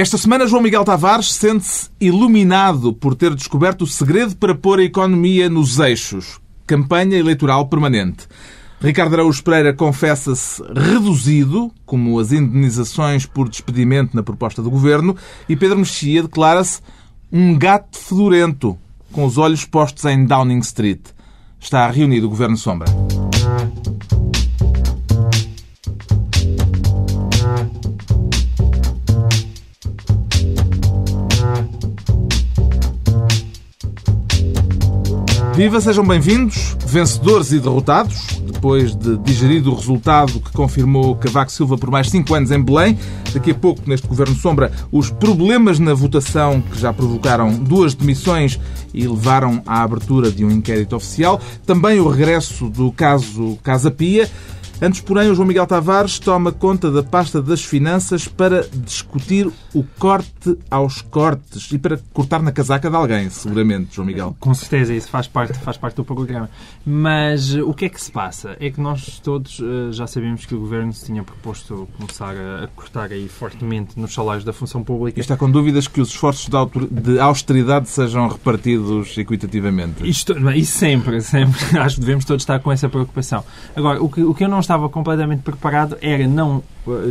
Esta semana, João Miguel Tavares sente-se iluminado por ter descoberto o segredo para pôr a economia nos eixos. Campanha eleitoral permanente. Ricardo Araújo Pereira confessa-se reduzido, como as indenizações por despedimento na proposta do governo, e Pedro Mexia declara-se um gato fedorento, com os olhos postos em Downing Street. Está reunido o Governo Sombra. Viva, sejam bem-vindos, vencedores e derrotados, depois de digerido o resultado que confirmou Cavaco Silva por mais cinco anos em Belém. Daqui a pouco, neste Governo Sombra, os problemas na votação que já provocaram duas demissões e levaram à abertura de um inquérito oficial. Também o regresso do caso Casa Pia. Antes, porém, o João Miguel Tavares toma conta da pasta das finanças para discutir o corte aos cortes e para cortar na casaca de alguém, seguramente, João Miguel. Com certeza, isso faz parte, faz parte do programa. Mas o que é que se passa? É que nós todos uh, já sabemos que o Governo se tinha proposto começar a, cortar aí fortemente nos salários da função pública. E está com dúvidas que os esforços de austeridade sejam repartidos equitativamente? Isto, isso sempre, sempre. Acho que devemos todos estar com essa preocupação. Agora, o que, o que eu não estava completamente preparado era não.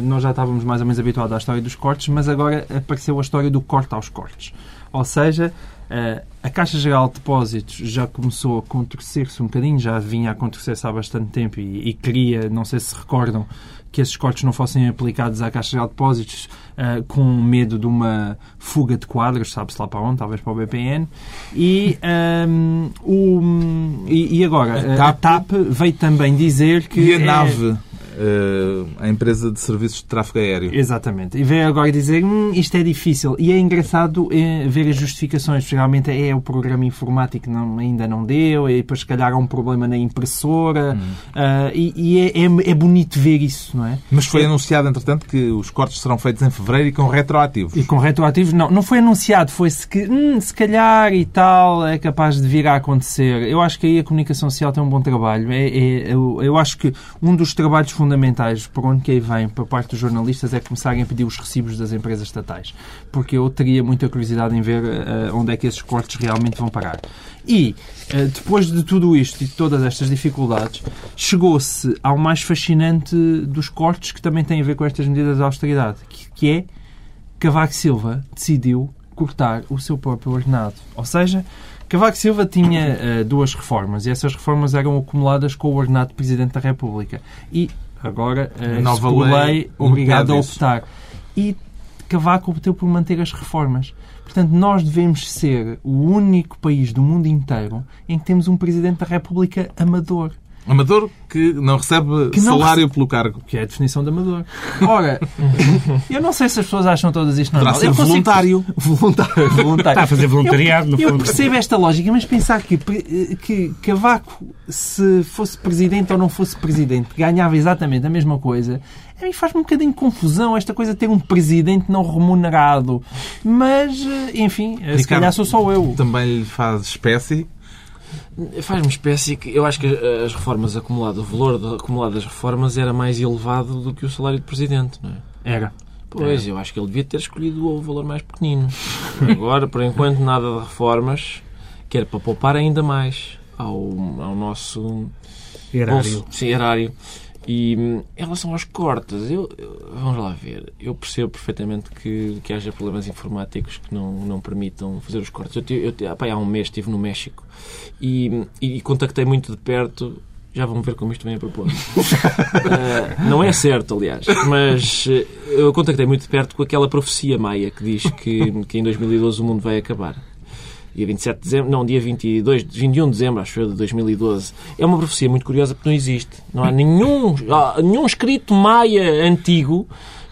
Nós já estávamos mais ou menos habituados à história dos cortes, mas agora apareceu a história do corte aos cortes. Ou seja, eh, a Caixa Geral de Depósitos já começou a contorcer-se um bocadinho, já vinha a contorcer-se há bastante tempo e, e queria, não sei se recordam, que esses cortes não fossem aplicados à Caixa de Depósitos uh, com medo de uma fuga de quadros, sabe-se lá para onde, talvez para o BPN. E, um, o, e, e agora, a TAP, a TAP veio também dizer que... E a é... nave a empresa de serviços de tráfego aéreo. Exatamente. E veio agora dizer hum, isto é difícil. E é engraçado é, ver as justificações. Geralmente é o programa informático que não, ainda não deu, e depois se calhar há um problema na impressora. Hum. Uh, e, e é, é, é, bonito ver isso, não é? Mas foi anunciado, entretanto, que os cortes serão feitos em fevereiro e com retroativos. E com retroativos, não. Não foi anunciado. Foi-se que, hum, se calhar e tal, é capaz de vir a acontecer. Eu acho que aí a comunicação social tem um bom trabalho. É, é eu, eu acho que um dos trabalhos fundamentais fundamentais por onde que aí vem por parte dos jornalistas é começarem a pedir os recibos das empresas estatais. Porque eu teria muita curiosidade em ver uh, onde é que esses cortes realmente vão parar. E, uh, depois de tudo isto e de todas estas dificuldades, chegou-se ao mais fascinante dos cortes que também tem a ver com estas medidas de austeridade, que, que é Cavaco Silva decidiu cortar o seu próprio ordenado. Ou seja, Cavaco Silva tinha uh, duas reformas e essas reformas eram acumuladas com o ordenado de Presidente da República. E Agora, a eh, nova lei, obrigada a optar. E Cavaco optou por manter as reformas. Portanto, nós devemos ser o único país do mundo inteiro em que temos um Presidente da República amador. Amador que não recebe que não salário recebe, pelo cargo. Que é a definição de amador. Ora, eu não sei se as pessoas acham todas isto normal. Terá ser voluntário. voluntário. voluntário. Está a fazer voluntariado, no fundo. Eu percebo esta lógica, mas pensar que, que Cavaco, se fosse presidente ou não fosse presidente, ganhava exatamente a mesma coisa, a mim faz-me um bocadinho de confusão esta coisa de ter um presidente não remunerado. Mas, enfim, Ricardo, se calhar sou só eu. Também lhe faz espécie Faz-me espécie que eu acho que as reformas acumuladas, o valor acumulado das reformas era mais elevado do que o salário de presidente, não é? Era. Pois, eu acho que ele devia ter escolhido o valor mais pequenino. Agora, por enquanto, nada de reformas, que era para poupar ainda mais ao, ao nosso erário. Bolso, sim, erário. E em relação aos cortes, eu, vamos lá ver. Eu percebo perfeitamente que, que haja problemas informáticos que não, não permitam fazer os cortes. Eu, eu, eu há um mês estive no México e, e contactei muito de perto já vão ver como isto vem a propósito. uh, não é certo, aliás, mas uh, eu contactei muito de perto com aquela profecia maia que diz que, que em 2012 o mundo vai acabar dia 27 de dezembro, não, dia 22, 21 de dezembro, acho eu, de 2012. É uma profecia muito curiosa porque não existe. Não há nenhum, nenhum escrito maia antigo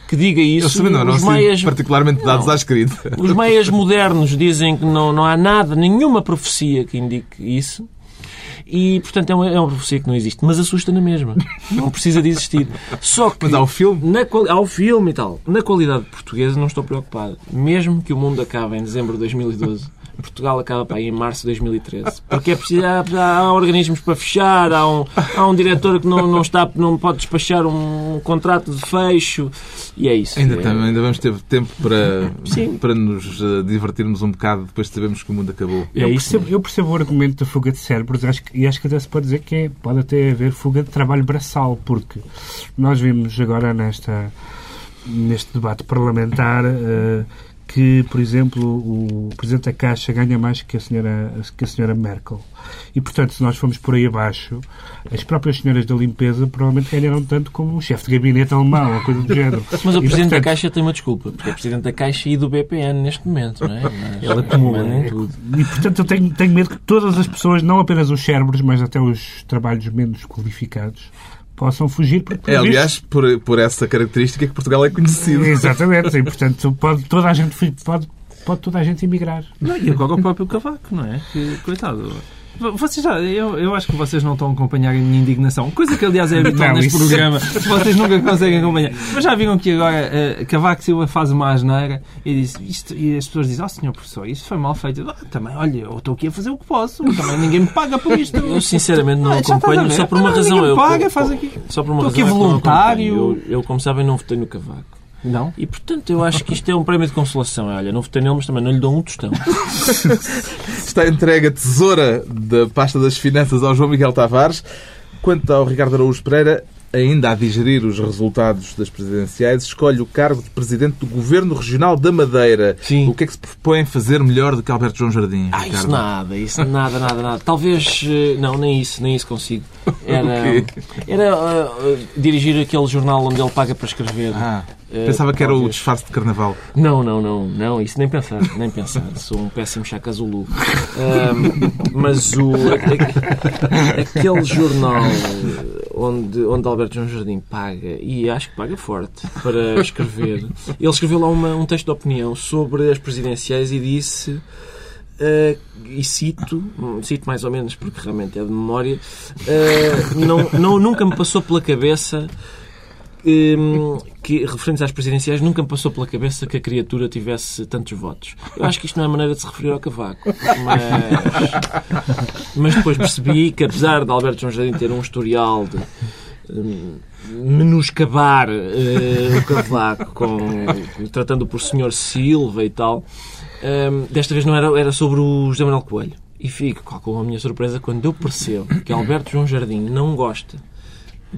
que diga isso. Eu não, não os maias, particularmente dados não, à escrita. Os meias modernos dizem que não, não há nada, nenhuma profecia que indique isso. E, portanto, é uma, é uma profecia que não existe. Mas assusta na mesma. Não precisa de existir. Só que... Mas há o filme? Na, há o filme e tal. Na qualidade portuguesa não estou preocupado. Mesmo que o mundo acabe em dezembro de 2012, Portugal acaba para aí em março de 2013. Porque é preciso, há, há organismos para fechar, há um, há um diretor que não, não, está, não pode despachar um contrato de fecho e é isso. Ainda, é, tem- ainda vamos ter tempo para, Sim. para nos eh, divertirmos um bocado depois de sabermos que o mundo acabou. é eu, percebo, eu percebo o argumento da fuga de cérebros acho que, e acho que até se pode dizer que é- pode até haver fuga de trabalho braçal, porque nós vimos agora nesta, neste debate parlamentar eh, que, por exemplo, o Presidente da Caixa ganha mais que a senhora, que a senhora Merkel. E, portanto, se nós formos por aí abaixo, as próprias senhoras da limpeza provavelmente ganharam tanto como um chefe de gabinete alemão, ou coisa do género. Mas o E, Presidente da portanto, Caixa tem uma desculpa, porque é Presidente da Caixa e do BPN neste momento, não é? Ele acumula, mandem é. tudo. E, portanto, eu tenho, tenho medo que todas as pessoas, não apenas os cérebros, mas até os trabalhos menos qualificados, possam fugir. Porque, É, aliás, por, por essa característica que Portugal é conhecido. Exatamente. E, portanto, pode toda a gente, pode, pode toda a gente emigrar. Não, e agora o próprio Cavaco, não é? Que, coitado. Vocês já, eu, eu acho que vocês não estão a acompanhar a minha indignação. Coisa que, aliás, é habitual Não, neste isso- programa. Vocês nunca conseguem acompanhar. Mas já viram que agora eh, Cavaco Silva faz uma asneira e, diz, isto, e as pessoas dizem: Oh, senhor professor, isto foi mal feito. Ah, também, olha, eu estou aqui a fazer o que posso. Também ninguém me paga por isto. Eu sinceramente não Ah, acompanho só por uma razão. ninguém Eu, paga, faz aqui. Só por uma Estou razão. aqui é que não voluntário. Eu, eu, como sabem, não votei no Cavaco. Não? E, portanto, eu acho que isto é um prémio de consolação. Olha, não votei nele, mas também não lhe dou um tostão. Está entregue a tesoura da pasta das finanças ao João Miguel Tavares. Quanto ao Ricardo Araújo Pereira, ainda a digerir os resultados das presidenciais, escolhe o cargo de Presidente do Governo Regional da Madeira. Sim. O que é que se propõe fazer melhor do que Alberto João Jardim, Ah, isso Ricardo? nada, isso nada, nada, nada. Talvez, eh, não, nem isso, nem isso consigo. Era, O quê? era eh, eh, dirigir aquele jornal onde ele paga para escrever. Ah, Eh, pensava que era o disfarce de carnaval. Não, não, não, não, isso nem pensar, nem pensar. Sou um péssimo chaca Zulu. Ahm, mas o, aquele jornal onde, onde Alberto João Jardim paga, e acho que paga forte, para escrever, ele escreveu lá uma- um texto de opinião sobre as presidenciais e disse. eh, e cito, cito mais ou menos porque realmente é de memória, eh, não, não, nunca me passou pela cabeça hum, que, referentes às presidenciais, nunca me passou pela cabeça que a criatura tivesse tantos votos. Eu acho que isto não é maneira de se referir ao Cavaco. Mas, mas depois percebi que, apesar de Alberto João Jardim ter um historial de hum, menoscabar eh, o Cavaco, com, tratando por Senhor Silva e tal, hum, desta vez não era, era sobre o José Manuel Coelho. E fico com a minha surpresa quando eu percebo que Alberto João Jardim não gosta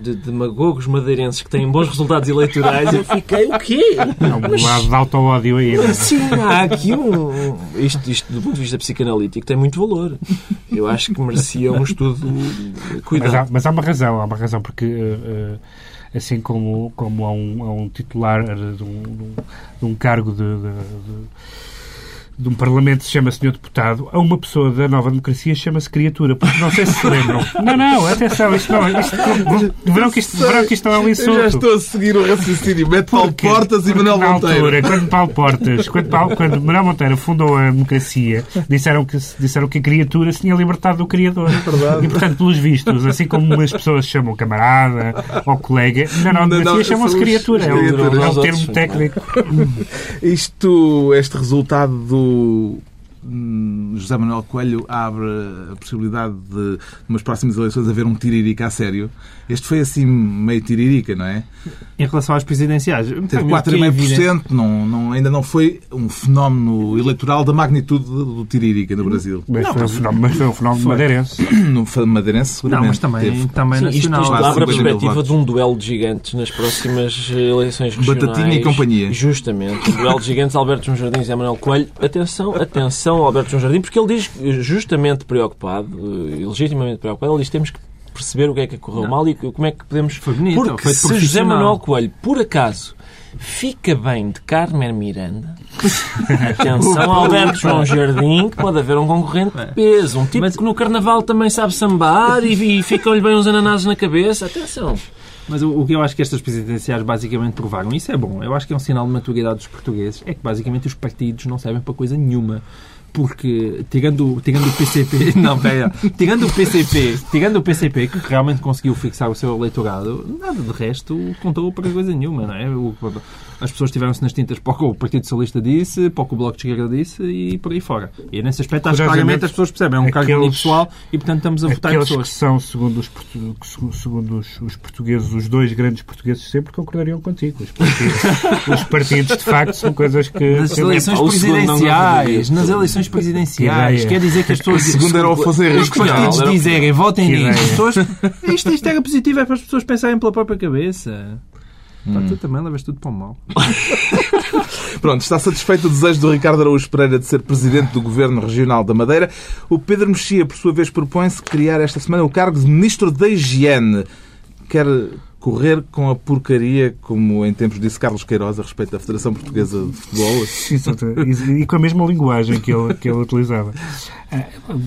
de demagogos madeirenses que têm bons resultados eleitorais, eu fiquei, o quê? É um lado de auto-ódio aí. não é? Sim, há aqui um. Isto, isto, do ponto de vista psicanalítico, tem muito valor. Eu acho que merecia um estudo. Mas há, Cuidado. mas há uma razão, há uma razão, porque eh, eh, assim como, como há, um, há um titular de um, de um- de um cargo de, de- de- de um Parlamento se chama Senhor Deputado, há uma pessoa da nova democracia chama-se criatura, porque não sei se se lembram. Não, não, atenção, isto não, isto, verão, que isto, verão que isto não é um Eu já insulto. estou a seguir o raciocínio. Mete Paulo Portas e Manuel na Monteiro. altura, quando Paulo Portas, quando, Paulo, quando Manuel Monteiro fundou a democracia, disseram que, disseram que a criatura se tinha libertado do criador. verdade. E, portanto, pelos vistos, assim como umas pessoas chamam camarada ou colega, na nova democracia chamam-se criatura. É um, é um termo técnico. Isto, este resultado do hum, José Manuel Coelho abre a possibilidade de, numas próximas eleições, haver um tiririca a sério. Este foi assim meio tiririca, não é? Em relação às presidenciais, Teve para mim, o que é evidente- 4,5%, não, não, ainda não foi um fenómeno eleitoral da magnitude do, tiririca no Brasil. Mas, Não, foi, um fenómeno, mas foi um fenómeno Foi. madeirense. No madeirense, seguramente. Não, mas também, teve. também Sim, isto, isto nacional. Quase abre a 50 mil perspectiva votos. de um duelo de gigantes nas próximas eleições regionais. Batatinha e companhia. Justamente. Um duelo de gigantes, Alberto João Jardim e Zé Manuel Coelho. Atenção, atenção, Alberto João Jardim, porque ele diz, justamente preocupado, eh, legitimamente preocupado, ele diz temos que perceber o que é que correu mal e como é que podemos... Foi bonito, Porque foi se José. Manuel Coelho, por acaso, fica bem de Carmen Miranda, atenção, Alberto João Jardim, que pode haver um concorrente de peso. Um tipo Mas- que no Carnaval também sabe sambar e, e ficam-lhe bem uns ananases na cabeça. Atenção. Mas o, o que eu acho que estas presidenciais basicamente provaram, isso é bom, eu acho que é um sinal de maturidade dos portugueses, é que basicamente os partidos não servem para coisa nenhuma. Porque, tirando, tirando o PCP, não, pera, tirando o PCP, tirando o PCP, que realmente conseguiu fixar o seu eleitorado, nada de resto contou para coisa nenhuma, não é? As pessoas tiveram-se nas tintas para o que o Partido Socialista disse, para o que o Bloco de Esquerda disse e por aí fora. E nesse aspecto acho que claramente as pessoas percebem, é um cargo aqueles- unipessoal e portanto estamos a votar em Aqueles que pessoas. são, segundo, os, segundo os, os portugueses, os dois grandes portugueses sempre concordariam contigo. Os partidos, os partidos, de facto, são coisas que... Nas eleições presidenciais, nas eleições presidenciais, quer dizer que as pessoas... Segundo era o Afonso Os partidos dizerem, votem nisso. pessoas, isto, isto era positivo, é para as pessoas pensarem pela própria cabeça. Pá, tu também levas tudo para o mal. Pronto, está satisfeito o desejo do Ricardo Araújo Pereira de ser presidente do Governo Regional da Madeira. O Pedro Mexia, por sua vez, propõe-se criar esta semana o cargo de Ministro da Higiene. Quer correr com a porcaria, como em tempos disse Carlos Queiroz a respeito da Federação Portuguesa de Futebol. E, e com a mesma linguagem que ele, que ele utilizava. Ah,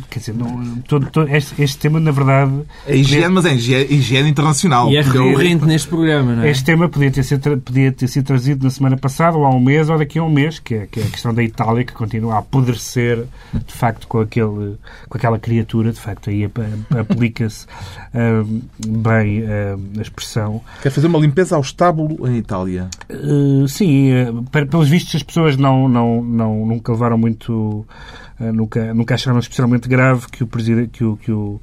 quer dizer, não, todo, todo- este, este tema, na verdade, É higiene, mas é higiene, higiene internacional. E é eu- recorrente neste programa, não é? este tema podia ter, sido, podia ter sido trazido na semana passada, ou há um mês, ou daqui a um mês, que é, que é a questão da Itália, que continua a apodrecer, de facto, com, aquele, com aquela criatura. De facto, aí ap- aplica-se ah, bem ah, a expressão. Quer fazer uma limpeza ao estábulo em Itália. Uh, sim, uh, pe- pelos vistos as pessoas não, não, não, nunca levaram muito, nunca, nunca acharam especialmente grave que o que o, que o,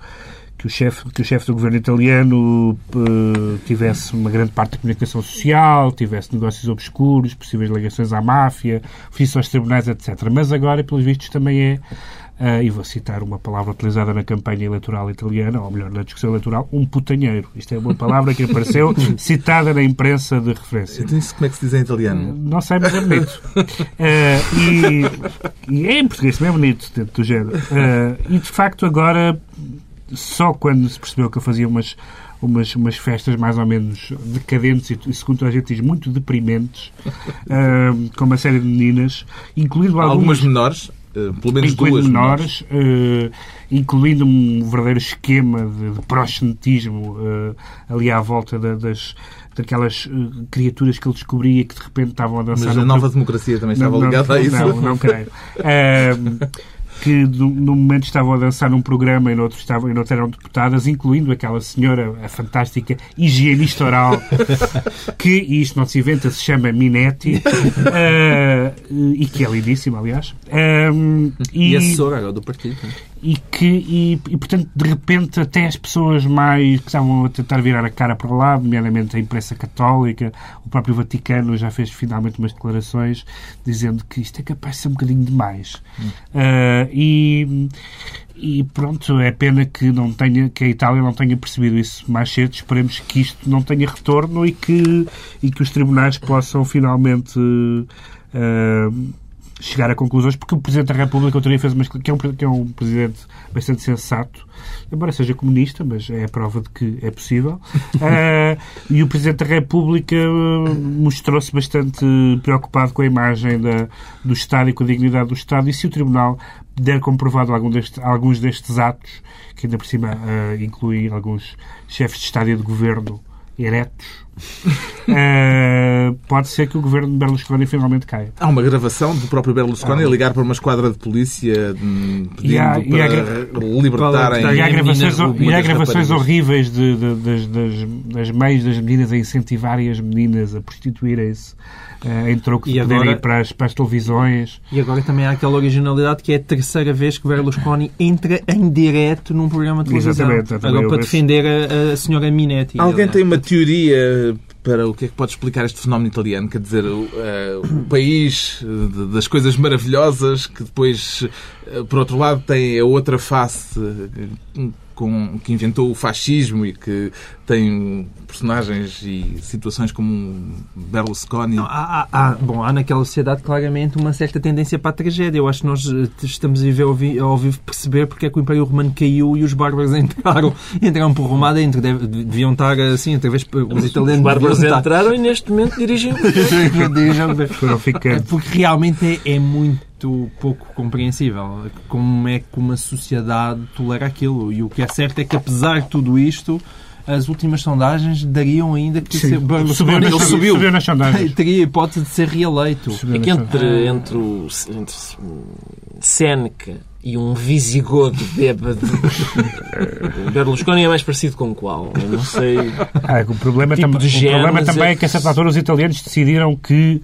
que o chefe que o chefe do governo italiano uh, tivesse uma grande parte da comunicação social, tivesse negócios obscuros, possíveis ligações à máfia, ofício aos tribunais, etc. Mas agora, pelos vistos, também é Uh, e vou citar uma palavra utilizada na campanha eleitoral italiana, ou melhor, na discussão eleitoral, um putanheiro. Isto é uma palavra que apareceu citada na imprensa de referência. Então isso como é que se diz em italiano? Não sei, mas é bonito. Eh, e, e é em português também é bonito, dentro do género. Eh, e de facto, agora, só quando se percebeu que eu fazia umas, umas, umas festas mais ou menos decadentes e, segundo a gente diz, muito deprimentes, eh, com uma série de meninas, incluindo Algumas algumas menores, eh, pelo menos incluindo duas menores, eh, incluindo um verdadeiro esquema de, de proxenetismo eh, ali à volta da- das, daquelas eh, criaturas que ele descobria que de repente estavam a dançar Mas a nova democracia também estava não, ligada a isso. Não, não creio. Ahm, que no, no momento estavam a dançar num programa e no outro, estavam, e no outro eram deputadas, incluindo aquela senhora, a fantástica higienista oral, que, e isto não se inventa, se chama Minetti, ah, e que é lindíssima, aliás. Ahm, E, a assessora agora do partido. E que e, e, portanto de repente até as pessoas mais que estavam a tentar virar a cara para lá, nomeadamente a imprensa católica, o próprio Vaticano já fez finalmente umas declarações dizendo que isto é capaz de ser um bocadinho demais. Ah, e e pronto, é pena que não tenha que a Itália não tenha percebido isso mais cedo. Esperemos que isto não tenha retorno e que e que os tribunais possam finalmente ah, chegar a conclusões, porque o Presidente da República outro dia fez uma, que, é um, que é um Presidente bastante sensato, embora seja comunista, mas é a prova de que é possível. Ah, e o Presidente da República ah, mostrou-se bastante preocupado com a imagem da, do Estado e com a dignidade do Estado, e se o Tribunal der comprovado algum deste, alguns destes atos, que ainda por cima ah, incluem alguns chefes de Estado e de Governo eretos, ah, pode ser que o governo de Berlusconi finalmente caia. Há uma gravação do próprio Berlusconi a ligar para uma esquadra de polícia hum, pedindo E há- e há para libertarem. para- E há a gravações, e há gravações horríveis de, de- das, das, das mães das meninas a incentivarem as meninas a prostituírem-se eh, em troco de E poderem agora- ir para as, para as televisões. E agora também há aquela originalidade que é a terceira vez que Berlusconi entra em direto num programa de televisão. Exatamente, agora para defender a, a senhora Minetti. Alguém aliás. tem uma teoria para o que é que pode explicar este fenómeno italiano? Quer dizer, o, eh, o país eh, de- das coisas maravilhosas que depois, eh, por outro lado, tem a outra face com, que inventou o fascismo e que tem personagens e situações como um Berlusconi. Não, há, há- há- bom, há naquela sociedade claramente uma certa tendência para a tragédia. Eu acho que nós eh, estamos a viver ao vi- ao vivo perceber porque é que o Império Romano caiu e os bárbaros entraram, entraram por Roma dentro. Deviam estar assim, outra vez os italianos. Os bárbaros entraram e neste momento dirigem o Foram ficando. Porque realmente é, é muito pouco compreensível como é que uma sociedade tolera aquilo. E o que é certo é que, apesar de tudo isto, as últimas sondagens dariam ainda que ser Berlusconi Subiu, ele subiu. subiu nas sondagens. teria a hipótese de ser reeleito. Subiu É que entre, entre, o, entre Seneca e um visigodo bêbado. Berlusconi é mais parecido com qual? Eu não sei. Ah, o problema, Tipo tam- de o problema também é é que a certa altura os italianos decidiram que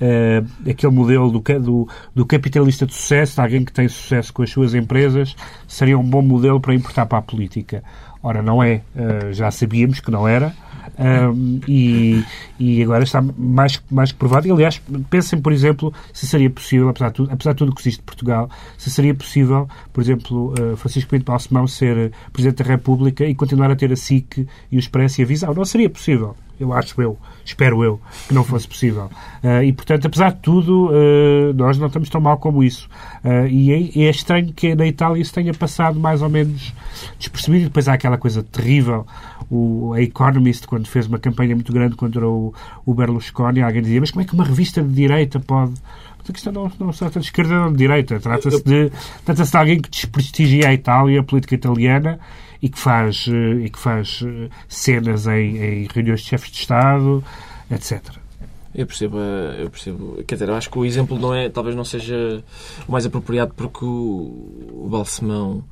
eh, aquele modelo do, do, do capitalista de sucesso, de alguém que tem sucesso com as suas empresas, seria um bom modelo para importar para a política. Ora, não é. Eh, já sabíamos que não era. Ahm, e, e agora está mais, mais que provado. E, aliás, pensem, por exemplo, se seria possível, apesar de tudo, apesar de tudo que existe de Portugal, se seria possível, por exemplo, eh, Francisco Pinto Balsemão ser eh, Presidente da República e continuar a ter a SIC e o Expresso e a Visão. Não seria possível. Eu acho eu, espero eu, que não fosse possível. Eh, e, portanto, apesar de tudo, eh, nós não estamos tão mal como isso. Eh, e é, é estranho que na Itália isso tenha passado mais ou menos despercebido. E depois há aquela coisa terrível. O a Economist, quando fez uma campanha muito grande contra o, o Berlusconi, alguém dizia, mas como é que uma revista de direita pode... A questão não, não se trata de esquerda ou de direita. Trata-se de, trata de alguém que desprestigia a Itália, a política italiana, e que faz, eh, e que faz eh, cenas em, em reuniões de chefes de Estado, etc. Eu percebo, eh, eu percebo. Quer dizer, eu acho que o exemplo não é, talvez não seja o mais apropriado porque o, o Balsemão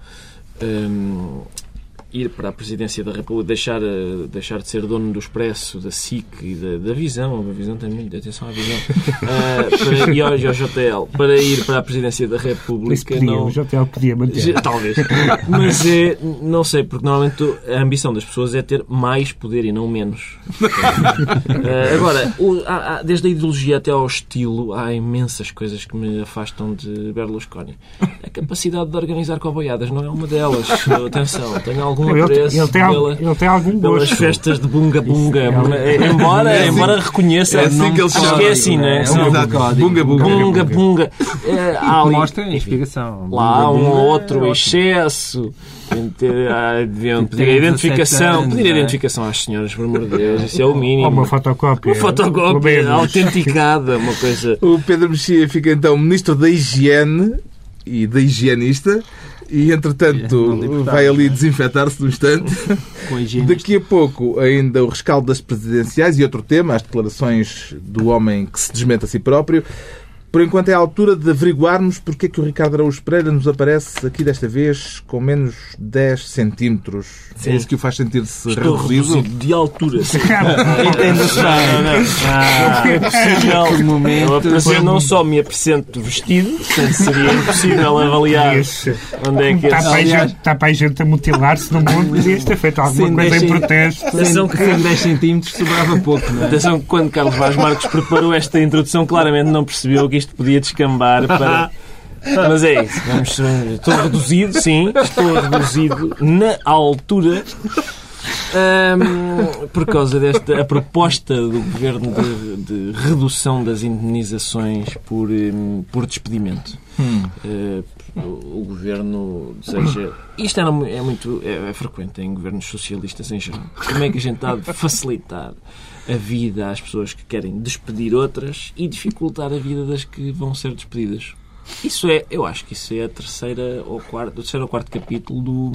hum, ir para a presidência da República, deixar, eh, deixar de ser dono do Expresso, da SIC e da, da Visão, a Visão tem muito, atenção à Visão, eh, para, e ao, ao JTL, para ir para a presidência da República. podia, não, o JL podia manter. Talvez. Mas é, não sei, porque normalmente a ambição das pessoas é ter mais poder e não menos. Eh, agora, o- há- há- desde a ideologia até ao estilo, há imensas coisas que me afastam de Berlusconi. A capacidade de organizar coboiadas não é uma delas. Atenção, tenho algum Ele, apreço ele tem, pela- ele tem algum pelas gosto. festas de bunga bunga. É- embora, É assim- embora reconheça. é assim que eles acho que é assim, não é? É código. Bunga, bunga. Bunga bunga. Ali- Mostra a inspiração. Lá há um ou outro é excesso. Ah, deviam Tem pedir a 17 identificação. anos, Pedir a não é? identificação às senhoras, por amor de Deus. Isso é o Ou mínimo. uma fotocópia. Uma fotocópia autenticada. Uma coisa. O Pedro Mexia fica então Ministro da Higiene e da Higienista e, entretanto, vai ali é? desinfetar-se no instante. Daqui a pouco, ainda o rescaldo das presidenciais e outro tema, as declarações do homem que se desmente a si próprio. Por enquanto é a altura de averiguarmos porque é que o Ricardo Araújo Pereira nos aparece aqui desta vez com menos 10 centímetros. Sim. É isso que o faz sentir-se reduzido? reduzido de altura. Entende-se Não, bem. não, não. Ah, É possível. Por momento. Eu apresento, não só me apresento vestido, portanto seria impossível avaliar onde é que Está esse. para, aí Aliás- gente, está para aí gente a mutilar-se no mundo. Podias ter feito alguma coisa em protesto. Atenção que- Sem 10 centímetros sobrava pouco, não é? Atenção que quando Carlos Vaz Marcos preparou esta introdução, claramente não percebeu que isto podia descambar para. Mas é isso. Vamos, estou reduzido, sim. Estou reduzido na altura. ahm, por causa desta a proposta do governo de, de redução das indemnizações por, hum, por despedimento. Eh, o, o governo deseja. Isto era mu- é, muito é, é frequente em governos socialistas em geral. Como é que a gente há de facilitar a vida às pessoas que querem despedir outras e dificultar a vida das que vão ser despedidas? Isso é, eu acho que isso é a terceira ou quarto, o terceiro ou quarto capítulo do.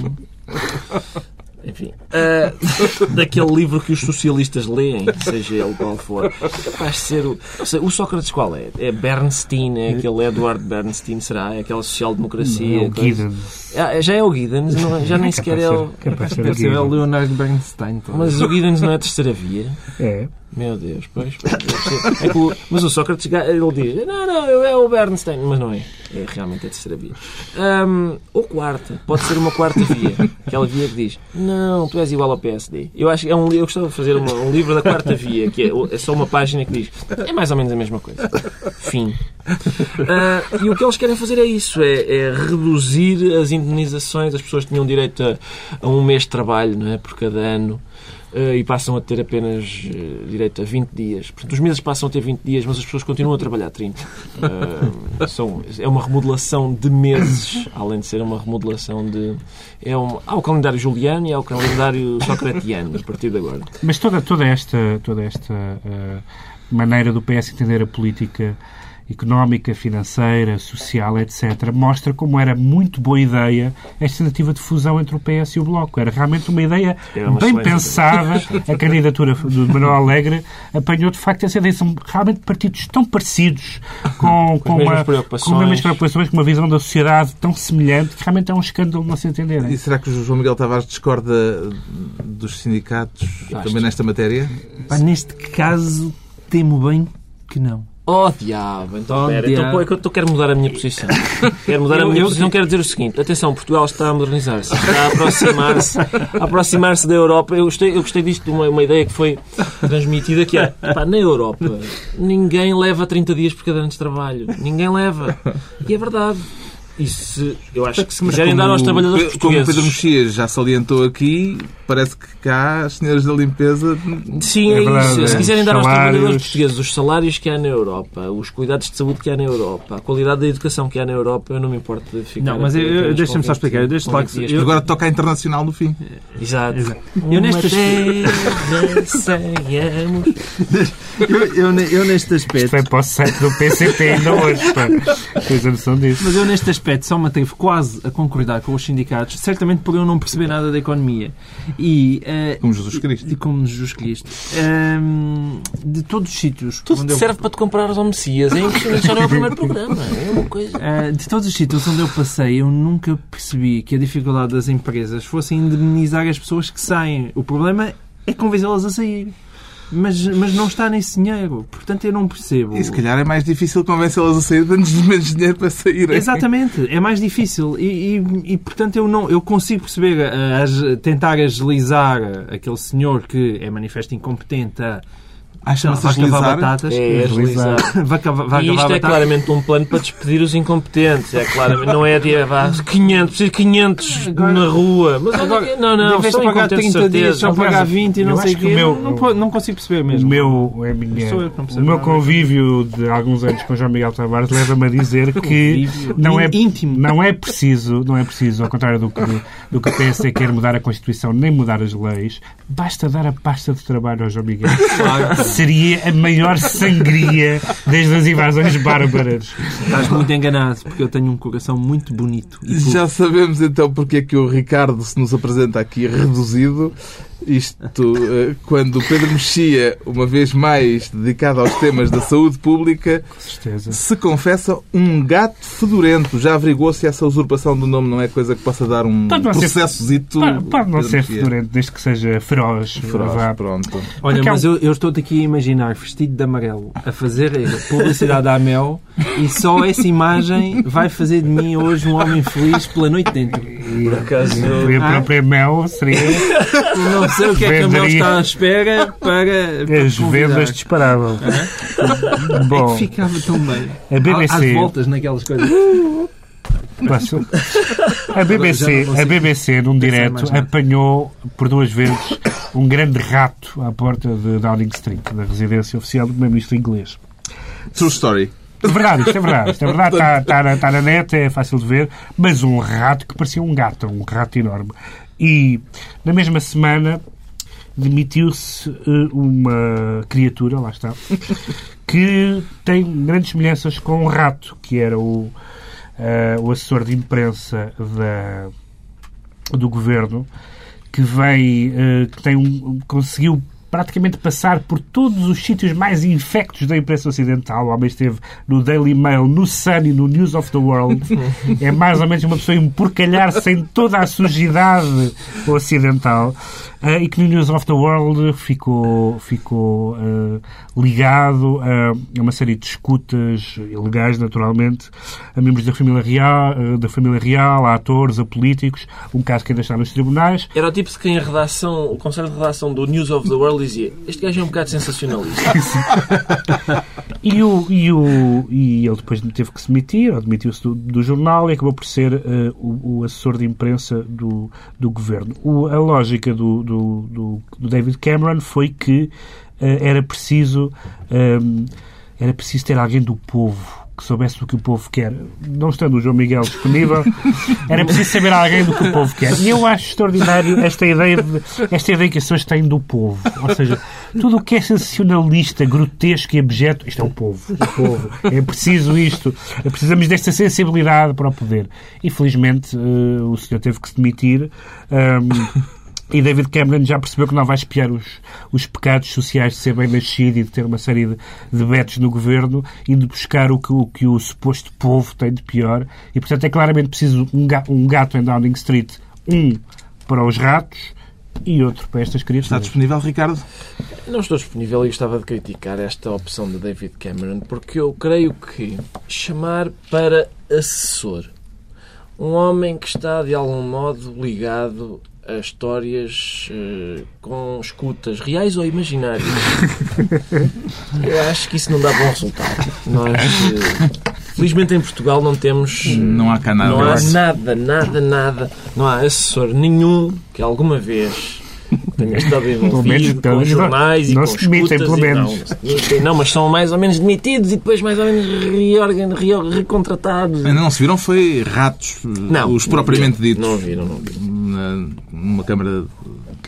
Enfim, ah, daquele livro que os socialistas leem, seja ele qual for, é capaz de ser o. O Sócrates qual é? É Bernstein, é aquele Edward Bernstein, será? É aquela social-democracia? É coisa? Giddens. Ah, já é o Giddens, não é- já nem sequer é o. Capaz de ser o. Leonardo Bernstein. talvez. Mas o Giddens não é a terceira via? É. Meu Deus, pois. pois. É que o- mas o Sócrates, ele diz: Não, não, eu é o Bernstein. Mas não é. É realmente a terceira via. Ahm, ou quarta. Pode ser uma quarta via. Aquela via que diz: Não, tu és igual ao PSD. Eu acho é um, eu gostava de fazer uma- um livro da quarta via, que é, é só uma página que diz: É mais ou menos a mesma coisa. Fim. Ah, e o que eles querem fazer é isso: é, é reduzir as indenizações. As pessoas tinham direito a, a um mês de trabalho, não é? Por cada ano. Eh, e passam a ter apenas eh, direito a 20 dias. Portanto, os meses passam a ter 20 dias, mas as pessoas continuam a trabalhar 30. Eh, são, é uma remodelação de meses, além de ser uma remodelação de. É um, há o calendário juliano e há o calendário socratiano, a partir de agora. Mas toda, toda esta, toda esta eh, maneira do PS entender a política económica, financeira, social, etc., mostra como era muito boa ideia esta tentativa de fusão entre o PS e o Bloco. Era realmente uma ideia uma bem pensada. A candidatura do Manuel Alegre apanhou, de facto, essa ideia. São realmente partidos tão parecidos, com, com, mesmas uma, preocupações. com as mesmas preocupações, com uma visão da sociedade tão semelhante, que realmente é um escândalo não se entenderem. E será que o João Miguel Tavares discorda dos sindicatos também nesta matéria? Pá, neste caso, temo bem que não. Oh, diabo. Então, pera, diabo. então pô, é que eu tô- quero mudar a minha posição. Quero mudar a Eu- minha eu- posição. Quero dizer o seguinte. Atenção, Portugal está a modernizar-se. Está a aproximar-se a aproximar-se da Europa. Eu gostei, eu gostei disto de uma, uma ideia que foi transmitida que é, pá, na Europa, ninguém leva 30 dias por caderno de trabalho. Ninguém leva. E é verdade. E se, eu acho que se Mas quiserem dar aos trabalhadores Como o Pedro. Mexias já salientou aqui, parece que cá as senhoras da limpeza Sim, É é, verdade, isso. Se é. quiserem dar aos Salários. trabalhadores portugueses os salários que há na Europa, os cuidados de saúde que há na Europa, a qualidade da educação que há na Europa, eu não me importo de ficar... Não, mas deixa-me só explicar. Eu 20 deixo com lá 20 que- eu- agora toca a internacional no fim. Exato. Exato. Eu nestas-. Eu, eu, eu neste Isto aspecto. foi para o site do PCP ainda hoje. pá. Tens a noção disso? Mas eu, neste aspecto, só me atrevo quase a concordar com os sindicatos, certamente por eu não perceber nada da economia. E, eh, Como Jesus Cristo. e como Jesus Cristo. Ehm, de todos os sítios. Tudo onde te eu- serve para te comprar os Messias. É impressionante, já não é o primeiro programa. É uma coisa... Ah, de todos os sítios onde eu passei, eu nunca percebi que a dificuldade das empresas fosse indemnizar as pessoas que saem. O problema é convencê-las a sair. Mas, mas não está nesse dinheiro. Portanto, eu não percebo. E se calhar é mais difícil convencê-las a sair, dando-lhes menos dinheiro para saírem. Exatamente, é mais difícil e, e- e, portanto eu não eu consigo perceber ah, as- tentar agilizar aquele senhor que é manifesto incompetente a Ah, chama-se vai cavar batatas, É agilizar. vai cavar, vai E isto é batatas. claramente um plano para despedir os incompetentes. É claramente, não é de vá, 500, preciso de 500 Agora- na rua. Mas Agora, que- não, não, vez são pagar incompetentes de 30 dias, só pagar 20 e não sei o que quê. o meu- não, não, não consigo perceber O mesmo. meu, é a minha, eu que não o meu convívio de alguns anos com João Miguel Tavares leva-me a dizer que não é, íntimo. não é preciso, não é preciso, ao contrário do que, do que o PSD quer mudar a Constituição nem mudar as leis, basta dar a pasta de trabalho ao João Miguel. Seria a maior sangria desde as invasões bárbaras. Estás muito enganado, porque eu tenho um coração muito bonito. E. Já sabemos então porque é que o Ricardo se nos apresenta aqui reduzido. Isto, eh, quando o Pedro Mexia, uma vez mais dedicado aos temas da saúde pública, Com se confessa um gato fedorento. Já averigou se essa usurpação do nome não é coisa que possa dar um Pode não ser- processozito? Pode, pode não ser Mexia? fedorento, desde que seja feroz. Feroz, Vá. pronto. Olha, Porque é mas um- eu, eu estou aqui a imaginar vestido de amarelo a fazer publicidade à Mel e só essa imagem vai fazer de mim hoje um homem feliz pela noite dentro. Por acaso, E a Ah? própria Mel seria O que é que a Mel está à espera para. para as convidar. vendas disparavam. É Bom, que ficava tão bem. a BBC Às voltas naquelas coisas. Posso? A BBC, a BBC num direto, apanhou por duas vezes um grande rato à porta de Downing Street, da residência oficial do primeiro-ministro inglês. True story. É verdade, isto é verdade. Isto é verdade, está, está na, está na net, é fácil de ver, mas um rato que parecia um gato, um rato enorme. E na mesma semana demitiu-se eh, uma criatura, lá está, que tem grandes semelhanças com um rato, que era o, eh, o assessor de imprensa da, do governo, que vem, eh, que tem um, conseguiu praticamente passar por todos os sítios mais infectos da imprensa ocidental. O homem esteve no Daily Mail, no Sun e no News of the World. É mais ou menos uma pessoa a emporcalhar-se em toda a sujidade ocidental. eh, e que no News of the World ficou, ficou eh, ligado a uma série de escutas ilegais, naturalmente, a membros da família real, eh, da família real a atores, a políticos, um caso que ainda está nos tribunais. Era o tipo de quem a redação, o conselho de redação do News of the World dizia este gajo é um bocado sensacionalista. E, o, e, o, e ele depois teve que se demitir, ou demitiu-se do, do jornal e acabou por ser eh, o, o assessor de imprensa do, do governo. O- a lógica do, do, do- David Cameron foi que eh, era preciso ehm, era preciso ter alguém do povo que soubesse o que o povo quer. Não estando o João Miguel disponível, era preciso saber alguém do que o povo quer. E eu acho extraordinário esta ideia, de, esta ideia que as pessoas têm do povo. Ou seja, tudo o que é sensacionalista, grotesco e abjeto, isto é o povo. O povo. É preciso isto. Precisamos desta sensibilidade para o poder. Infelizmente, uh, o senhor teve que se demitir. Um, e David Cameron já percebeu que não vai espiar os, os pecados sociais de ser bem nascido e de ter uma série de, de betos no governo e de buscar o que, o que o suposto povo tem de pior. E, portanto, é claramente preciso um gato, um gato em Downing Street, um para os ratos e outro para estas criaturas. Está disponível, Ricardo? Não estou disponível e gostava de criticar esta opção de David Cameron porque eu creio que chamar para assessor um homem que está de algum modo ligado histórias uh, com escutas reais ou imaginárias. Eu acho que isso não dá bom resultado. Nós, uh, felizmente em Portugal não temos. Não há cá nada. Não há nada, nada, nada. Não há assessor nenhum que alguma vez tenha estado envolvido com jornais e não com se demitem, pelo menos. Não, não, mas são mais ou menos demitidos e depois mais ou menos reorgan, re, recontratados. Ainda não se viram, foi ratos, não, os propriamente não, ditos. Não viram, não viram. Numa câmara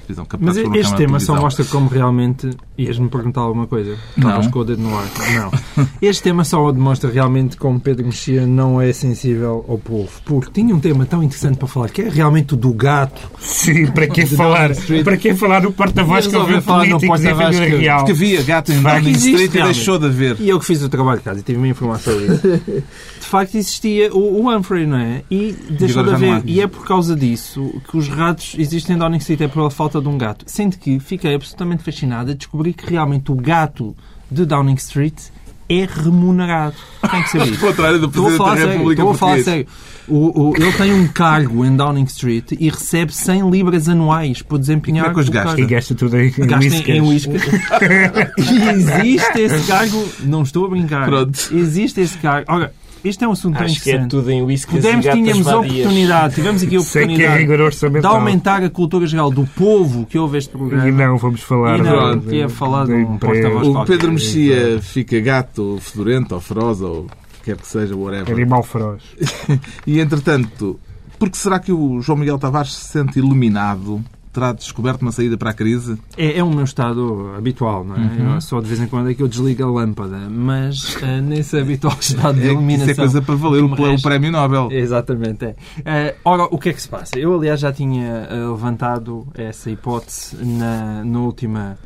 televisão. Mas este tema só mostra como realmente. Ias-me perguntar alguma coisa? Estavas com o dedo no ar. Não. Este tema só demonstra realmente como Pedro Mexia não é sensível ao povo. Porque tinha um tema tão interessante para falar, que é realmente o do gato. Sim, para que falar? Para que falar no porta-voz que ouviu políticos e a figura real? Porque havia gato em Downing Street e deixou de haver. E eu que fiz o trabalho de casa e tive uma informação sobre isso. De facto existia o, o Humphrey, não é? E deixou de haver. E é por causa disso que os ratos existem em Downing Street, é pela falta de um gato gato. Sendo que fiquei absolutamente fascinado a descobrir que realmente o gato de Downing Street é remunerado. Tem que saber. Ao contrário do Presidente da República Estou a falar sério. O, o, ele tem um cargo em Downing Street e recebe 100 libras anuais por desempenhar e como é que os gasta? E gasta tudo em, gasta em whisky. e existe esse cargo, não estou a brincar. Pronto. Existe esse cargo. Ora, este é um assunto Acho interessante. que é tudo em whisky Podemos, tínhamos a oportunidade, tivemos aqui a oportunidade de aumentar a cultura geral do povo que ouve este programa. E não vamos falar e não, de, ia falar de um porta-voz O Pedro Mexia fica gato, fedorento ou feroz ou quer que seja, whatever. Animal feroz. e entretanto, porque será que o João Miguel Tavares se sente iluminado terá descoberto uma saída para a crise? É, é o meu estado habitual, não é? Uhum. Só de vez em quando é que eu desligo a lâmpada, mas uh, nesse habitual estado de iluminação... É, isso é coisa para valer o, o Prémio Nobel. Exatamente, é. Uh, ora, o que é que se passa? Eu, aliás, já tinha uh, levantado essa hipótese na, na última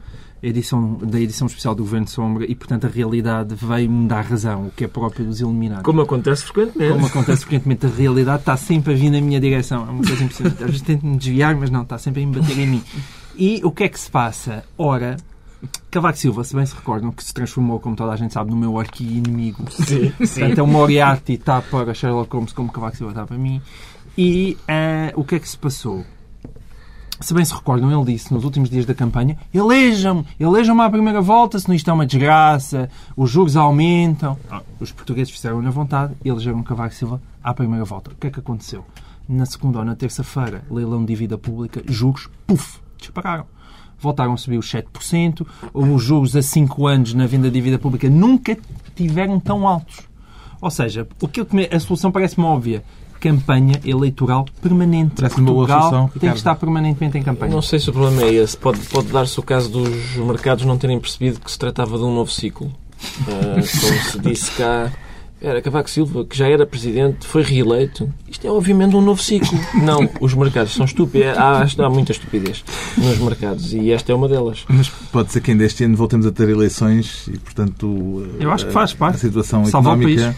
edição, da edição especial do Governo de Sombra e, portanto, a realidade veio-me dar razão, o que é próprio dos eliminados. Como acontece frequentemente. Como acontece frequentemente, a realidade está sempre a vir na minha direção. É uma coisa impressionante. Às vezes tento-me desviar, mas não, está sempre a me bater em mim. E o que é que se passa? Ora, Cavaco Silva, se bem se recordam, que se transformou, como toda a gente sabe, no meu arqui-inimigo. Sim, sim. Portanto, é o Moriarty está para Sherlock Holmes como Cavaco Silva está para mim. E uh, o que é que se passou? Se bem se recordam, ele disse nos últimos dias da campanha: elejam-me, elejam-me à primeira volta, senão isto é uma desgraça, os juros aumentam. Ah, os portugueses fizeram na vontade, elegeram Cavaco Silva à primeira volta. O que é que aconteceu? Na segunda ou na terça-feira, leilão de dívida pública, juros, puf, dispararam. Voltaram a subir os 7%, os juros a 5 anos na venda de dívida pública nunca tiveram tão altos. Ou seja, o que a solução parece-me óbvia campanha eleitoral permanente. Parece uma boa solução, tem que estar permanentemente em campanha. Não sei se o problema é esse. Pode, pode dar-se o caso dos mercados não terem percebido que se tratava de um novo ciclo. Uh, como se disse cá, era Cavaco Silva, que já era presidente, foi reeleito. Isto é obviamente um novo ciclo. Não, os mercados são estúpidos. Há, há muita estupidez nos mercados e esta é uma delas. Mas pode ser que ainda este ano voltemos a ter eleições e, portanto, Eu acho que faz parte. a situação Salvar económica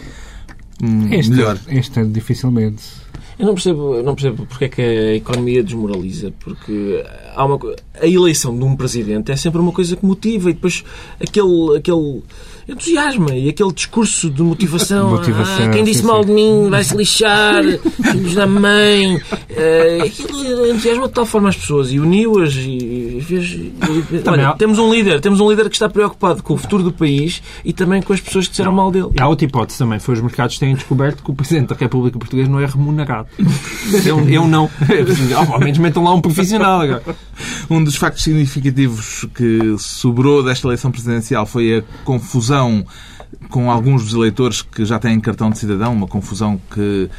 este, melhor. Este ano, dificilmente. Eu não percebo, eu não percebo porque é que a economia desmoraliza, porque há uma, a eleição de um presidente é sempre uma coisa que motiva e depois aquele, aquele entusiasma e aquele discurso de motivação. Motivação, ah, quem disse sim, mal sim. de mim vai se lixar, filhos da mãe. Uh, aquilo entusiasma de tal forma as pessoas e uniu-as e, e fez. e- olha, há- temos um líder, temos um líder que está preocupado com o futuro do país e também com as pessoas que disseram mal dele. E há outra hipótese também, foi os mercados terem descoberto que o Presidente da República Portuguesa não é remunerado. Eu, eu não. Ao menos metam lá um profissional agora. Um dos factos significativos que sobrou desta eleição presidencial foi a confusão com alguns dos eleitores que já têm cartão de cidadão, uma confusão que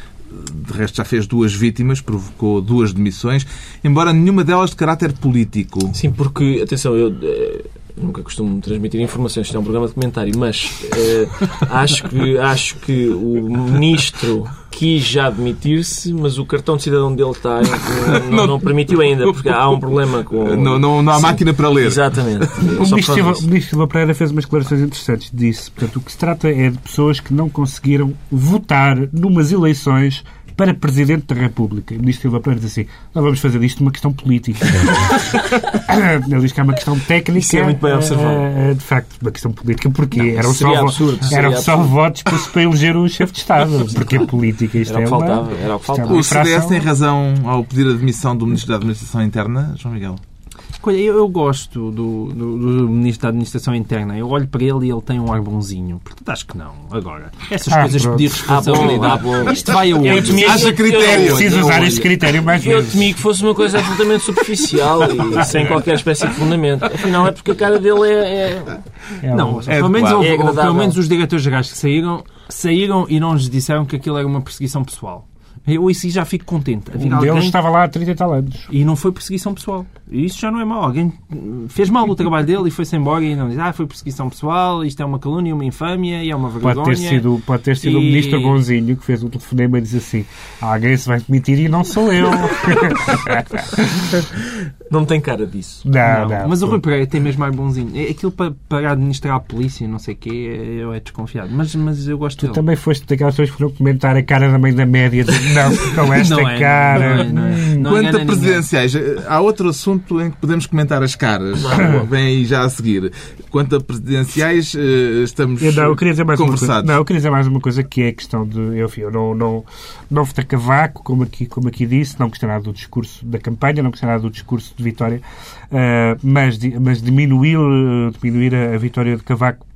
de resto já fez duas vítimas, provocou duas demissões, embora nenhuma delas de caráter político. Sim, porque, atenção, eu eh, nunca costumo transmitir informações, isto é um programa de comentário, mas eh, acho, que, acho que o ministro quis já demitir-se, mas o cartão de cidadão dele está, não, não, não permitiu ainda, porque há um problema com... Não, não, não há Sim, máquina para ler. Exatamente. O Só ministro, Silva, o ministro Silva Pereira fez umas declarações interessantes. Disse, portanto, o que se trata é de pessoas que não conseguiram votar numas eleições para Presidente da República. E o ministro Silva Pereira diz assim, não vamos fazer disto uma questão política. Ele diz que é uma questão técnica. Isso é muito bem observado. eh, de facto, uma questão política, porque eram, seria só, absurdo, eram só votos para, para eleger o chefe de Estado. Porque a política, isto Era o é que uma... faltava, era o que isto faltava. O CDS tem razão ao pedir a demissão do Ministro da Administração Interna, João Miguel? Olha, Eu, eu gosto do, do, do Ministro da Administração Interna. Eu olho para ele e ele tem um ar bonzinho. Portanto, acho que não. Agora, essas Ah, coisas de pronto. pedir responsabilidade. Ah, bom, ah. Isto vai a Eu temia- Haja critério. eu- Preciso usar este critério mais Eu vezes. temi que fosse uma coisa absolutamente superficial e sem qualquer espécie de fundamento. Afinal, é porque a cara dele é. é- É Não, um- pelo, menos, É houve- agradável. pelo menos os diretores gerais que saíram, saíram e não nos disseram que aquilo era uma perseguição pessoal. Eu isso já fico contente. Um Afinal, deles alguém- estava lá há 30 e tal anos. E não foi perseguição pessoal. E isso já não é mau. Alguém fez mal o trabalho dele e foi-se embora e não diz ah, foi perseguição pessoal, isto é uma calúnia, uma infâmia e é uma vergonha. Pode ter sido, pode ter sido o E- ministro Bonzinho que fez o telefonema e diz assim: alguém se vai demitir e não sou eu. Não tem cara disso. não, Não, não. mas o Rui Pereira tem mesmo ar bonzinho. É Aquilo para, para administrar a polícia e não sei o quê, eu é desconfiado. Mas, mas eu gosto Tu dele. também foste daquelas pessoas que foram comentar a cara da mãe da média. De, não, com esta Não é, cara. não é, não é. Não Quanto a presidenciais, há outro assunto em que podemos comentar as caras. Vem aí já a seguir. Quanto a presidenciais, eh, estamos Eu, não, eu queria dizer mais uma coisa. conversados. Não, eu queria dizer mais uma coisa que é a questão de. Enfim, eu não, não, não votei cavaco, como aqui, como aqui disse, não gostei nada do discurso da campanha, não gostei nada do discurso de Vitória, ah, mas, mas diminuir, eh, diminuir a, a vitória de cavaco.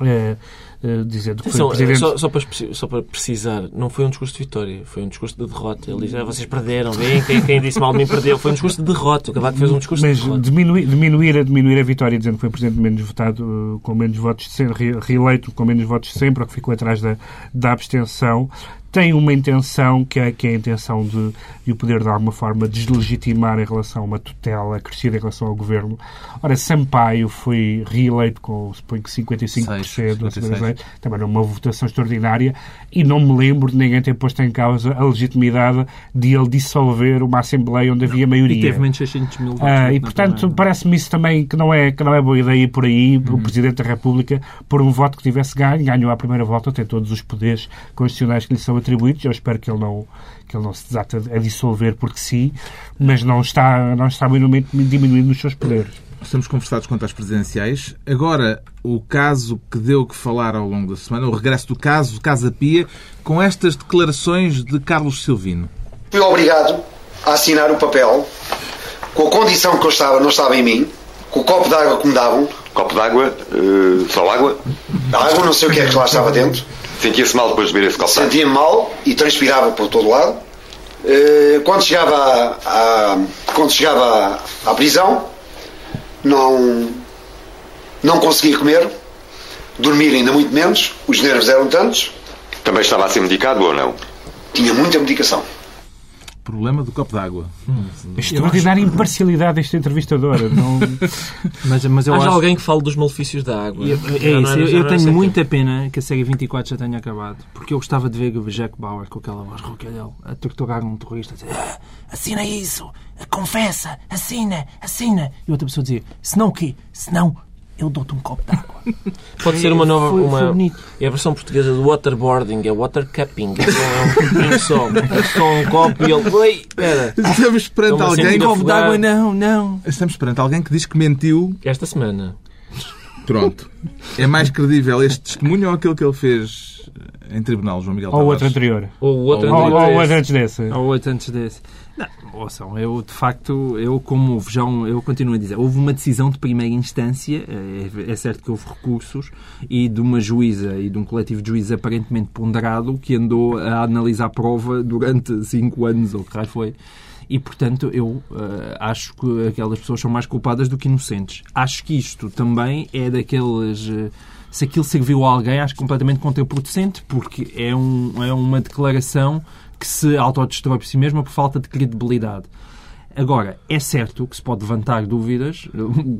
eh, eh, dizendo que foi o presidente. só, só para, só para precisar, não foi um discurso de vitória, foi um discurso de derrota. Ele diz, ah, vocês perderam, veem, quem, quem disse mal de mim perdeu. Foi um discurso de derrota. O Cavaco fez um discurso Mas de derrota. diminuir, diminuir, a, diminuir a vitória, dizendo que foi o presidente menos votado, eh, com menos votos, de sempre, re- reeleito com menos votos de sempre, ou que ficou atrás da, da abstenção, tem uma intenção, que é, que é a intenção de, de o poder, de alguma forma, deslegitimar em relação a uma tutela crescida em relação ao governo. Ora, Sampaio foi reeleito com, suponho que 55%, Seis, ou 56. 56%, também numa votação extraordinária, e não me lembro de ninguém ter posto em causa a legitimidade de ele dissolver uma Assembleia onde havia maioria. E teve menos 600 mil votos. Ah, e portanto, parece-me isso também que não é que não é boa ideia ir por aí Uhum. o Presidente da República por um voto que tivesse ganho ganhou à primeira volta tem todos os poderes constitucionais que lhe são atribuídos eu espero que ele não que ele não se desate a dissolver porque sim mas não está não está minimamente diminuindo os seus poderes Estamos conversados quanto às presidenciais. Agora, o caso que deu que falar ao longo da semana, o regresso do caso Casa Pia, com estas declarações de Carlos Silvino. Fui obrigado a assinar o papel com a condição que eu estava, não estava em mim, com o copo de água que me davam, Copo d'água, eh, só água. a água não sei o que é que lá estava dentro, Sentia-se mal depois de beber esse d'água. sentia-me mal e transpirava por todo lado. Eh, Quando chegava, à, quando chegava à, à prisão, não, não conseguia comer, dormir ainda muito menos, os nervos eram tantos, Também estava a ser medicado ou não? tinha muita medicação. Problema do copo d'água. extraordinária imparcialidade deste entrevistador não Mas, mas eu Haja acho... alguém que fale dos malefícios da água. É, é Já não isso, era- eu, eu não tenho muita pena que a série 24 já tenha acabado, porque eu gostava de ver o Jack Bauer com aquela voz rouquilhão a torturar um terrorista, a dizer "Ah, assina isso, confessa, assina, assina. E outra pessoa dizia, senão o quê? Senão eu dou-te um copo de água. Pode ser uma nova. Foi- foi uma, bonito. é a versão portuguesa do waterboarding, é watercupping. É um pouquinho só. É só um copo e ele. Oi, espera. Estamos perante alguém. sentir copo de afogar. água não, não. Estamos perante alguém que diz que mentiu. Esta semana. Pronto. É mais credível este testemunho ou aquele que ele fez em tribunal, João Miguel ou o outro Tavares? anterior Ou o outro ou, ou anterior a o esse. outro antes desse Ou oito antes desse. Não, ouçam, eu de facto, eu como vejam, eu continuo a dizer, houve uma decisão de primeira instância, é, é certo que houve recursos, e de uma juíza e de um coletivo de juízes aparentemente ponderado que andou a analisar a prova durante cinco anos, ou o que raio foi. E, portanto, eu eh, acho que aquelas pessoas são mais culpadas do que inocentes. Acho que isto também é daqueles eh, se aquilo serviu a alguém, acho completamente contraproducente, porque é, um, é uma declaração que se autodestrói por si mesma por falta de credibilidade. Agora, é certo que se pode levantar dúvidas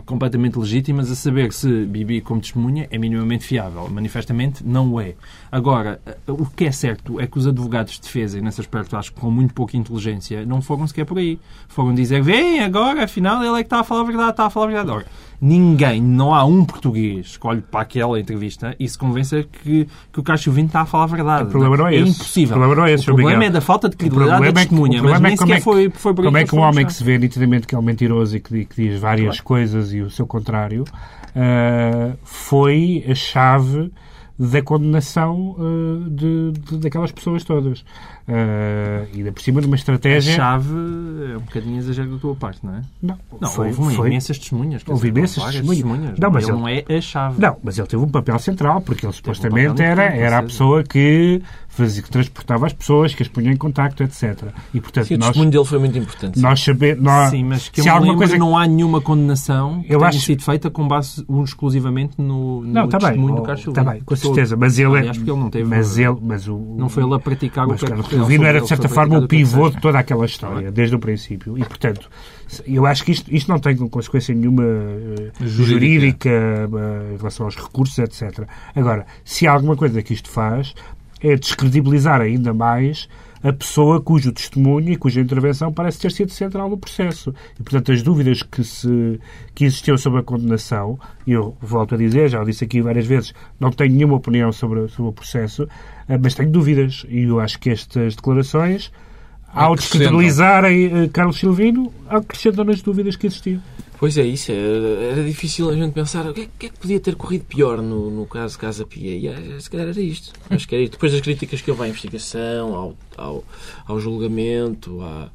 completamente legítimas a saber se Bibi, como testemunha, é minimamente fiável. Manifestamente, não o é. Agora, o que é certo é que os advogados de defesa, e nesse aspecto acho que com muito pouca inteligência, não foram sequer por aí. Foram dizer, vem agora, afinal ele é que está a falar a verdade, está a falar a verdade. Ora, ninguém, não há um português que olhe para aquela entrevista e se convença que, que o Cássio Vinto está a falar a verdade. O problema não é, é esse. impossível. O problema, não é, esse, o problema é da falta de credibilidade da é que- testemunha, mas nem é sequer é que- foi, foi por Como é que um homem que se vê nitidamente que é um mentiroso e que, que diz várias coisas e o seu contrário ah, foi a chave da condenação ah, de, de- daquelas pessoas todas. Ah, e ainda por cima de uma A estratégia. chave é um bocadinho exagero da tua parte, não é? Não, Não, foi, houve foi- imensas testemunhas. Houve dizer, imensas várias testemunhas. Não, mas ele ele- não é a chave. Não, mas ele teve um papel central, porque ele supostamente papel era, era a pessoa que, fazia, que transportava as pessoas, que as punha em contacto, etc. E, portanto, Sim, o nós, testemunho dele foi muito importante. nós sabemos... Nós, Sim, mas que eu se há alguma lembro, coisa... não há nenhuma condenação que Eu tenha acho- sido feita com base um, exclusivamente no, no Não, está bem, testemunho do oh, Carlos está bem, com certeza, mas ele, é- Aliás, porque ele não teve... mas ele, mas o, Não foi ele a praticar mas o que Ele Silvino era, de certa forma, o pivô de toda aquela história, desde o princípio. E, portanto, se- eu acho que isto, isto não tem consequência nenhuma eh, Jurídica. jurídica eh, em relação aos recursos, etc. Agora, se há alguma coisa que isto faz, é descredibilizar ainda mais a pessoa cujo testemunho e cuja intervenção parece ter sido central no processo. E, portanto, as dúvidas que, se, que existiam sobre a condenação, e eu volto a dizer, já o disse aqui várias vezes, não tenho nenhuma opinião sobre, sobre o processo, eh, mas tenho dúvidas. E eu acho que estas declarações, ao descredibilizarem eh, Carlos Silvino, acrescentam nas dúvidas que existiam. Pois é, isso. Era, era difícil a gente pensar o que, é, o que é que podia ter corrido pior no, no caso Casa Pia. E eh, se calhar era isto. Acho que era isto. Depois das críticas que houve à investigação, ao, ao, ao julgamento, à,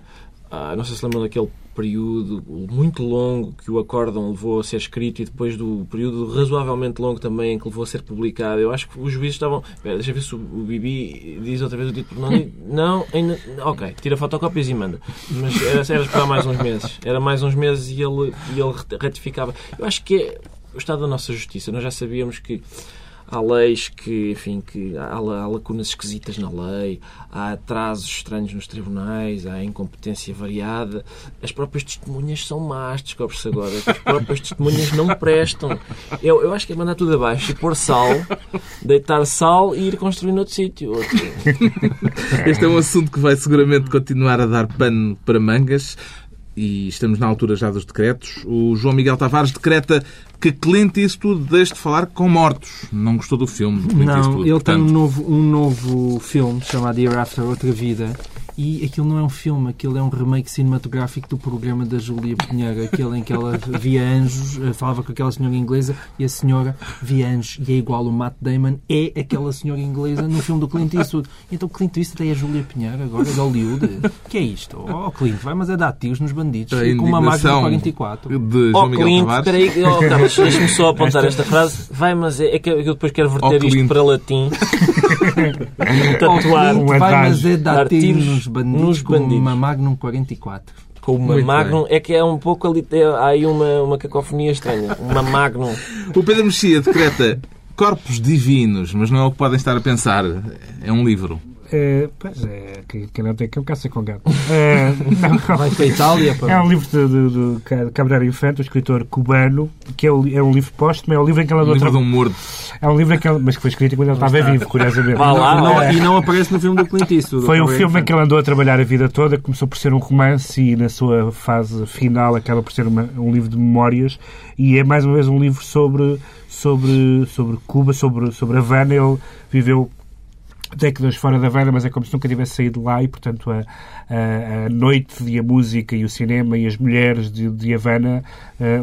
à- não sei se lembram daquele período muito longo que o acórdão levou a ser escrito e depois do período razoavelmente longo também que levou a ser publicado. Eu acho que os juízes estavam. Deixa eu ver se o, o Bibi diz outra vez o título. Não, não ainda. Ok, tira fotocópias e manda. Mas era, era esperar mais uns meses. Era mais uns meses e ele, e ele ratificava. Eu acho que é o estado da nossa justiça. Nós já sabíamos que há leis que, enfim, que há, há lacunas esquisitas na lei, há atrasos estranhos nos tribunais, há incompetência variada. As próprias testemunhas são más, descobre-se agora. As próprias testemunhas não prestam. Eu, eu acho que é mandar tudo abaixo e pôr sal, deitar sal e ir construir noutro sítio. Este é um assunto que vai seguramente continuar a dar pano para mangas e estamos na altura já dos decretos. O João Miguel Tavares decreta que Clint Eastwood deixe de falar com mortos. Não gostou do filme do Clint Não, Eastwood. ele tem um portanto. novo, um novo filme chamado Year After Outra Vida e aquilo não é um filme, aquilo é um remake cinematográfico do programa da Júlia Pinheiro, aquele em que ela via anjos, eh, falava com aquela senhora inglesa e a senhora via anjos e é igual o Matt Damon, é aquela senhora inglesa no filme do Clint Eastwood. Então Clint Eastwood é a Júlia Pinheiro agora, de Hollywood. que é isto? Oh, Clint, vai, mas é dar tiros nos bandidos A com uma máquina indignação 44. de João Oh, Miguel Clint, Tavares. espera aí, oh, Carlos, deixa-me só apontar esta frase. Vai, mas é, é que eu depois quero verter Oh, isto Clint. para latim. Oh, Tatuar Clint, um vai, mas é dar tiros tiros nos bandidos, nos com bandidos. uma Magnum 44. com uma Muito Magnum. É que é um pouco ali. é- há aí uma, uma cacofonia estranha. Uma Magnum. O Pedro Mexia decreta corpos divinos, mas não é o que podem estar a pensar. É um livro. Eh, pois é, que, que não tem cão caça com gato. Eh, não, Vai para a Itália para... É um livro de, de, de Ca- Cabral Infante, um escritor cubano, que é, o- é um livro póstumo, é um livro em que ele Um andou a livro de tra- um morto. É um livro em que ele, mas que foi escrito quando ele estava vivo, curiosamente. Vá lá, Não- ó. e não aparece no filme do Clint Eastwood. Foi um filme em de- que ele andou a trabalhar a vida toda, começou por ser um romance e na sua fase final acaba por ser uma- um livro de memórias e é mais uma vez um livro sobre, sobre, sobre Cuba, sobre, sobre Havana. Ele viveu décadas fora da Havana, mas é como se nunca tivesse saído de lá e, portanto, a, a, a noite e a música e o cinema e as mulheres de, de Havana, eh,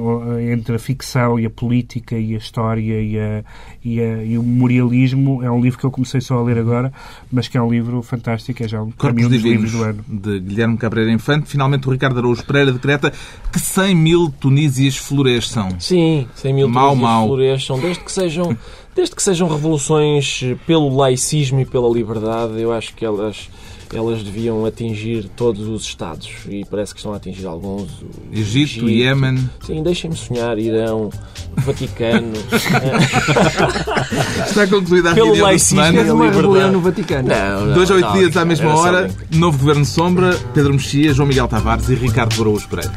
entre a ficção e a política e a história e, a, e, a- e o memorialismo, é um livro que eu comecei só a ler agora, mas que é um livro fantástico, é já um, para mim, Corpos um dos livros do ano. de Guilherme Cabreira Infante. Finalmente, o Ricardo Araújo Pereira decreta que 100 mil Tunísias floresçam. Sim, 100 mil Mau, tunísias mau. floresçam, desde que sejam Desde que sejam revoluções pelo laicismo e pela liberdade, eu acho que elas, elas deviam atingir todos os Estados. E parece que estão a atingir alguns. o Egito, Iémen. Sim, deixem-me sonhar. Irão, Vaticano. Está concluída a Pelo reunião da laicismo semana. e Fez uma rebelião no Vaticano. não, não, Dois a oito dias à mesma hora, novo Governo Sombra, Pedro Mexia, João Miguel Tavares e Ricardo Araújo Pereira.